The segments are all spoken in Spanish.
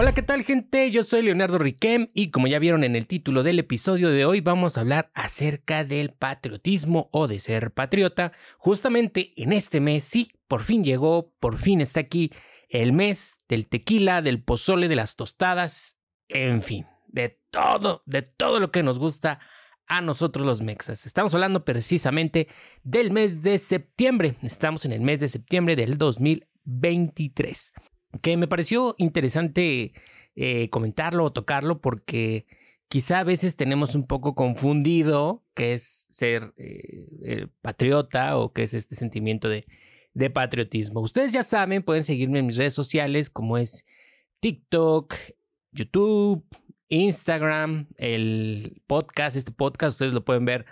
Hola, ¿qué tal gente? Yo soy Leonardo Riquem y como ya vieron en el título del episodio de hoy, vamos a hablar acerca del patriotismo o de ser patriota. Justamente en este mes, sí, por fin llegó, por fin está aquí el mes del tequila, del pozole, de las tostadas, en fin, de todo, de todo lo que nos gusta a nosotros los mexas. Estamos hablando precisamente del mes de septiembre. Estamos en el mes de septiembre del 2023 que me pareció interesante eh, comentarlo o tocarlo porque quizá a veces tenemos un poco confundido qué es ser eh, patriota o qué es este sentimiento de, de patriotismo. Ustedes ya saben, pueden seguirme en mis redes sociales como es TikTok, YouTube, Instagram, el podcast, este podcast, ustedes lo pueden ver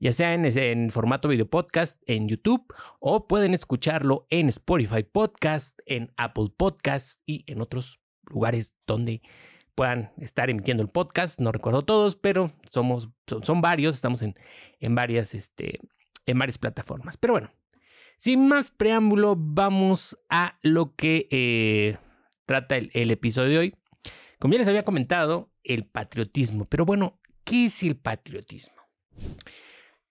ya sea en, formato video podcast en YouTube o pueden escucharlo en Spotify Podcast, en Apple Podcast y en otros lugares donde puedan estar emitiendo el podcast. No recuerdo todos, pero somos, son, varios, estamos en, en, varias, este, en varias plataformas. Pero bueno, sin más preámbulo, vamos a lo que eh, trata el, el episodio de hoy. Como ya les había comentado, el patriotismo. Pero bueno, ¿qué es el patriotismo?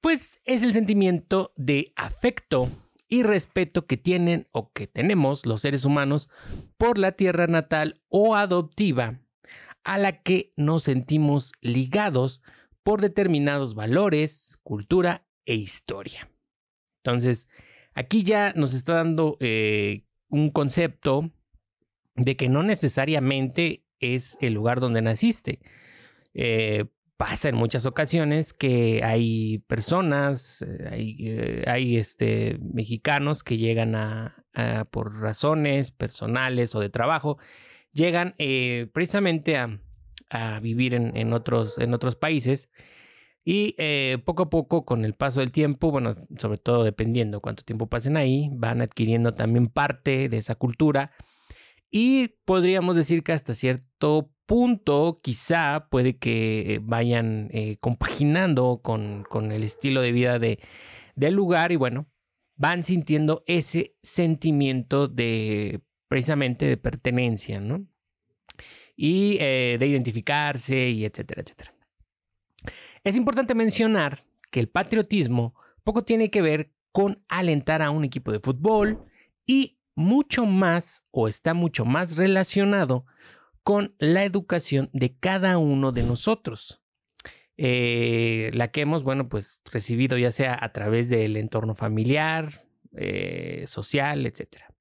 Pues es el sentimiento de afecto y respeto que tienen o que tenemos los seres humanos por la tierra natal o adoptiva a la que nos sentimos ligados por determinados valores, cultura e historia. Entonces, aquí ya nos está dando eh, un concepto de que no necesariamente es el lugar donde naciste. Eh, pasa en muchas ocasiones que hay personas, eh, hay, eh, hay este, mexicanos que llegan a, por razones personales o de trabajo, llegan eh, precisamente a, a vivir en, en, otros, en otros países. Y poco a poco, con el paso del tiempo, bueno, sobre todo dependiendo cuánto tiempo pasen ahí, van adquiriendo también parte de esa cultura. Y podríamos decir que hasta cierto punto quizá puede que vayan eh, compaginando con, con, el estilo de vida de, del lugar y bueno, van sintiendo ese sentimiento de precisamente de pertenencia, ¿no? Y eh, de identificarse y etcétera, etcétera. Es importante mencionar que el patriotismo poco tiene que ver con alentar a un equipo de fútbol y mucho más o está mucho más relacionado con la educación de cada uno de nosotros. Eh, la que hemos, bueno, pues recibido ya sea a través del entorno familiar, eh, social, etc.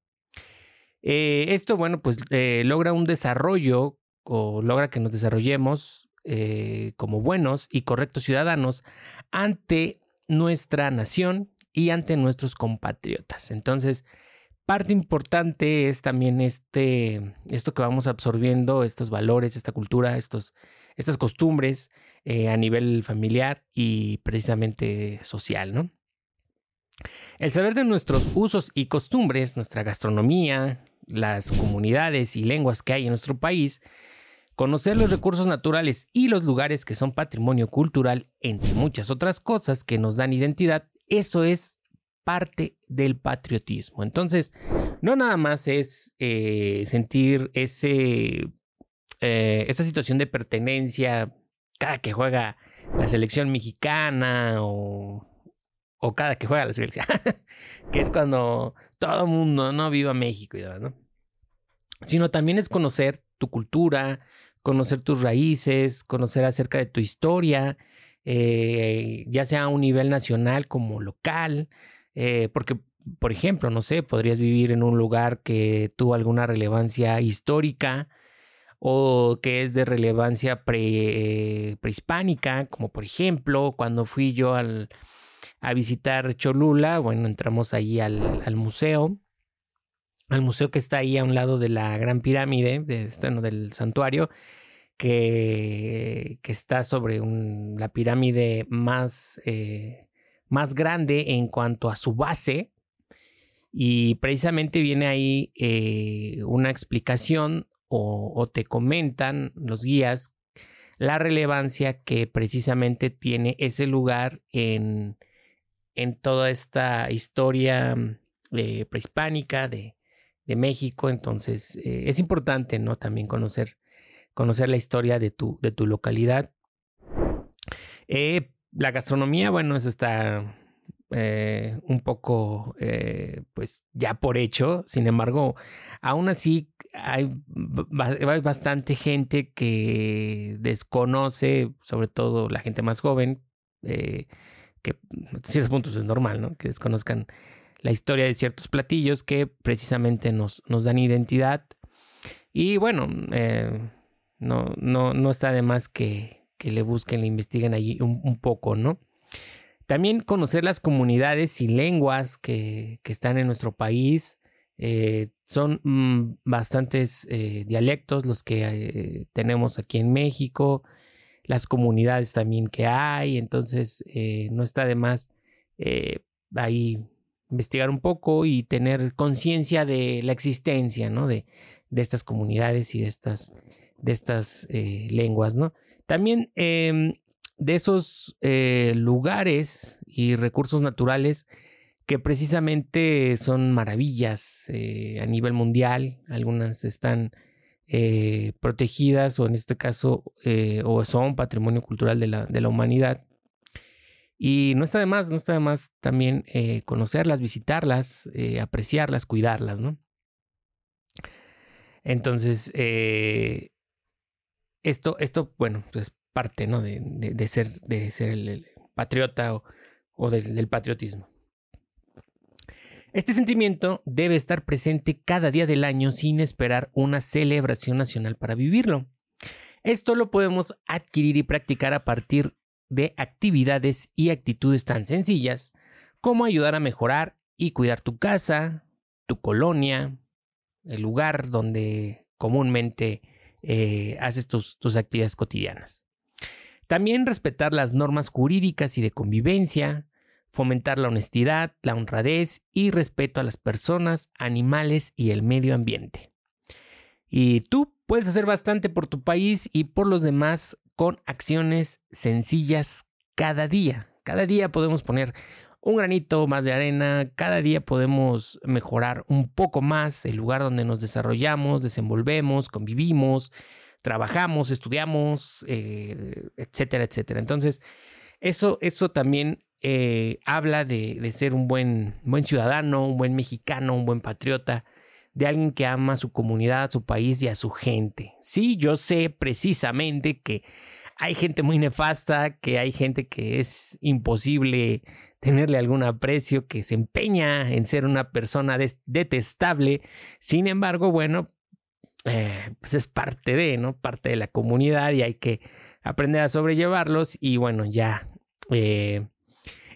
Eh, esto, bueno, pues logra un desarrollo o logra que nos desarrollemos como buenos y correctos ciudadanos ante nuestra nación y ante nuestros compatriotas. Entonces, parte importante es también este, esto que vamos absorbiendo, estos valores, esta cultura, estos, estas costumbres eh, a nivel familiar y precisamente social, ¿no? El saber de nuestros usos y costumbres, nuestra gastronomía, las comunidades y lenguas que hay en nuestro país, conocer los recursos naturales y los lugares que son patrimonio cultural, entre muchas otras cosas que nos dan identidad, eso es parte del patriotismo. Entonces, no nada más es eh, sentir ese, eh, esa situación de pertenencia cada que juega la selección mexicana o, o cada que juega la selección, que es cuando todo el mundo, ¿no? Viva México y demás, ¿no? Sino también es conocer tu cultura, conocer tus raíces, conocer acerca de tu historia, eh, ya sea a un nivel nacional como local, eh, porque, por ejemplo, no sé, podrías vivir en un lugar que tuvo alguna relevancia histórica o que es de relevancia prehispánica, como por ejemplo, cuando fui yo al, a visitar Cholula, bueno, entramos ahí al, al, museo, al museo que está ahí a un lado de la Gran Pirámide, de, este, del santuario, que, que está sobre la pirámide más... Eh, más grande en cuanto a su base. Y precisamente viene ahí eh, una explicación o, te comentan los guías la relevancia que precisamente tiene ese lugar en, en toda esta historia eh, prehispánica de, México, entonces eh, es importante, ¿no? También conocer, conocer la historia de tu, de tu localidad. La gastronomía, bueno, eso está eh, un poco, pues ya por hecho, sin embargo, aún así hay, bastante gente que desconoce, sobre todo la gente más joven, que en ciertos puntos es normal, ¿no? Que desconozcan la historia de ciertos platillos que precisamente nos, nos dan identidad. Y bueno, eh, no, no, no está de más que, que le busquen, le investiguen allí un, poco, ¿no? También conocer las comunidades y lenguas que, que están en nuestro país. Eh, son mm, bastantes eh, dialectos los que tenemos aquí en México, las comunidades también que hay, entonces no está de más ahí investigar un poco y tener conciencia de la existencia, ¿no? De, de, estas comunidades y de estas, de estas eh, lenguas, ¿no? También em, de esos eh, lugares y recursos naturales que precisamente son maravillas eh, a nivel mundial, algunas están protegidas o en este caso o son patrimonio cultural de la, de la humanidad y no está de más, no está de más también conocerlas, visitarlas, apreciarlas, cuidarlas, ¿no? Entonces, eh, esto, esto, bueno, es pues, parte, ¿no? De, de, ser, de ser el, patriota o, o del patriotismo. Este sentimiento debe estar presente cada día del año sin esperar una celebración nacional para vivirlo. Esto lo podemos adquirir y practicar a partir de actividades y actitudes tan sencillas como ayudar a mejorar y cuidar tu casa, tu colonia, el lugar donde comúnmente eh, haces tus, tus actividades cotidianas. También respetar las normas jurídicas y de convivencia, fomentar la honestidad, la honradez y respeto a las personas, animales y el medio ambiente. Y tú puedes hacer bastante por tu país y por los demás con acciones sencillas cada día. Cada día podemos poner un granito más de arena, cada día podemos mejorar un poco más el lugar donde nos desarrollamos, desenvolvemos, convivimos, trabajamos, estudiamos, eh, etcétera, etcétera. Entonces, eso, eso también eh, habla de, de, ser un buen, buen ciudadano, un buen mexicano, un buen patriota, de alguien que ama a su comunidad, a su país y a su gente. Sí, yo sé precisamente que hay gente muy nefasta, que hay gente que es imposible tenerle algún aprecio, que se empeña en ser una persona detestable. Sin embargo, bueno, eh, pues es parte de, ¿no? Parte de la comunidad y hay que aprender a sobrellevarlos y bueno, ya eh,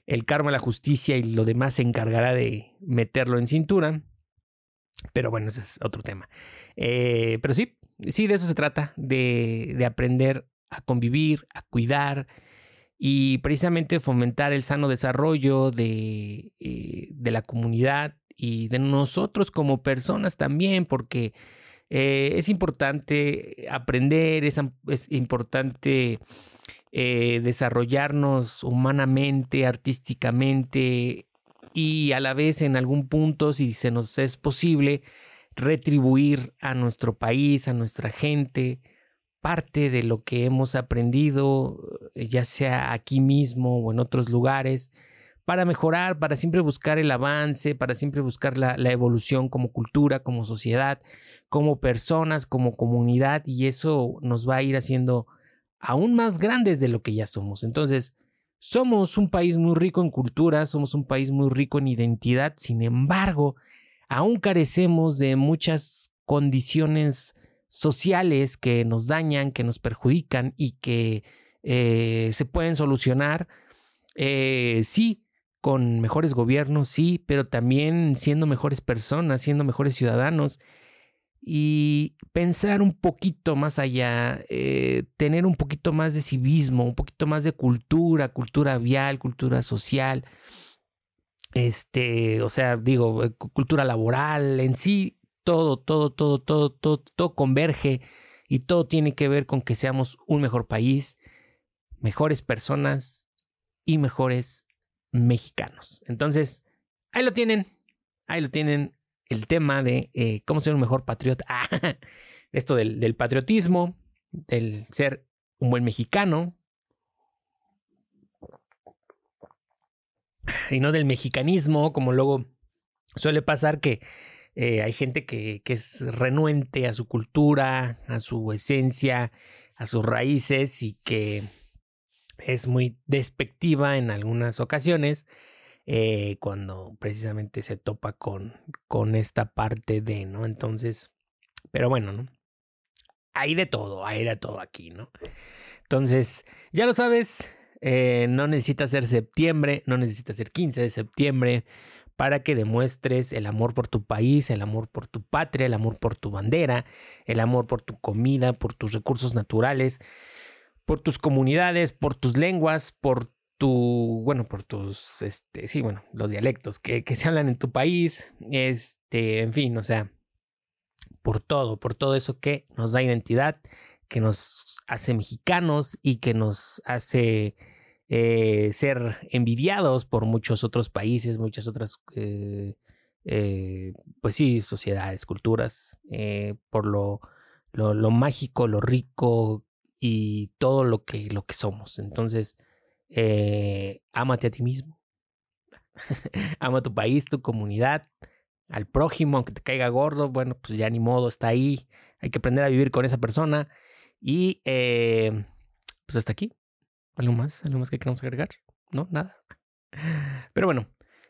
el karma, la justicia y lo demás se encargará de meterlo en cintura. Pero bueno, ese es otro tema. Eh, pero sí, sí, de eso se trata, de, de aprender a convivir, a cuidar y precisamente fomentar el sano desarrollo de, eh, de la comunidad y de nosotros como personas también, porque eh, es importante aprender, es, es importante desarrollarnos humanamente, artísticamente, y a la vez en algún punto, si se nos es posible, retribuir a nuestro país, a nuestra gente, parte de lo que hemos aprendido, eh, ya sea aquí mismo o en otros lugares, para mejorar, para siempre buscar el avance, para siempre buscar la, la, evolución como cultura, como sociedad, como personas, como comunidad, y eso nos va a ir haciendo aún más grandes de lo que ya somos. Entonces, somos un país muy rico en cultura, somos un país muy rico en identidad, sin embargo, aún carecemos de muchas condiciones sociales que nos dañan, que nos perjudican y que eh, se pueden solucionar, eh, sí, con mejores gobiernos, sí, pero también siendo mejores personas, siendo mejores ciudadanos. Y pensar un poquito más allá, eh, tener un poquito más de civismo, un poquito más de cultura, cultura vial, cultura social, este, o sea, digo, cultura laboral, en sí, todo, todo, todo, todo, todo, todo converge y todo tiene que ver con que seamos un mejor país, mejores personas y mejores mexicanos. Entonces, ahí lo tienen, ahí lo tienen el tema de eh, cómo ser un mejor patriota. Ah, esto del, del patriotismo, del ser un buen mexicano. Y no del mexicanismo, como luego suele pasar que eh, hay gente que, es renuente a su cultura, a su esencia, a sus raíces y que es muy despectiva en algunas ocasiones eh, cuando precisamente se topa con, con esta parte de, ¿no? Entonces, pero bueno, ¿no? Hay de todo, hay de todo aquí, ¿no? Entonces, ya lo sabes, eh, no necesita ser septiembre, no necesita ser 15 de septiembre para que demuestres el amor por tu país, el amor por tu patria, el amor por tu bandera, el amor por tu comida, por tus recursos naturales, por tus comunidades, por tus lenguas, por tu, bueno, por tus, este, sí, bueno, los dialectos que, que se hablan en tu país, este, en fin, o sea, por todo, por todo eso que nos da identidad, que nos hace mexicanos y que nos hace eh, ser envidiados por muchos otros países, muchas otras, eh, eh, pues sí, sociedades, culturas, por lo, lo, lo, mágico, lo rico y todo lo que, lo que somos. Entonces, ámate a ti mismo. Ama tu país, tu comunidad, al prójimo, aunque te caiga gordo, bueno, pues ya ni modo, está ahí. Hay que aprender a vivir con esa persona. Y pues hasta aquí. ¿Algo más? ¿Algo más que queramos agregar? No, nada. Pero bueno,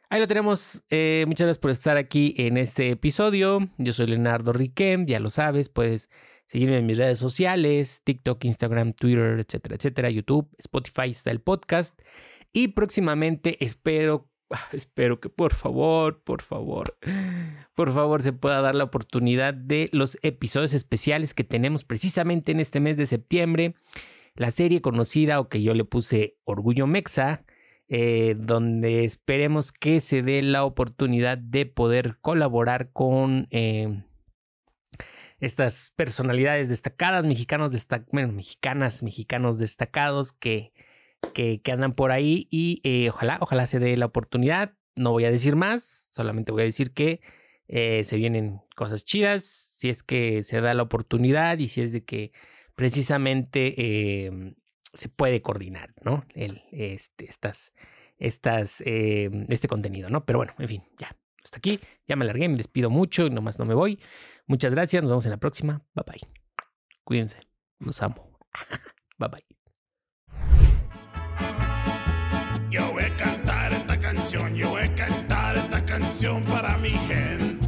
ahí lo tenemos. Eh, muchas gracias por estar aquí en este episodio. Yo soy Leonardo Riquem, ya lo sabes, puedes seguirme en mis redes sociales, TikTok, Instagram, Twitter, etcétera, etcétera, YouTube, Spotify está el podcast. Y próximamente espero, espero que por favor, por favor, por favor se pueda dar la oportunidad de los episodios especiales que tenemos precisamente en este mes de septiembre. La serie conocida o que yo le puse Orgullo Mexa, eh, donde esperemos que se dé la oportunidad de poder colaborar con... Eh, estas personalidades destacadas, mexicanos bueno, mexicanas, mexicanos destacados que, que, andan por ahí y eh, ojalá, ojalá se dé la oportunidad. No voy a decir más, solamente voy a decir que se vienen cosas chidas, si es que se da la oportunidad y si es de que precisamente em, se puede coordinar, ¿no? Este, estas, estas, em, este contenido, ¿no? Pero bueno, en fin, ya, hasta aquí, ya me alargué, me despido mucho y nomás no me voy. Muchas gracias, nos vemos en la próxima. Bye bye. Cuídense, los amo. bye bye. Yo voy a cantar esta canción, yo voy a cantar esta canción para mi gente.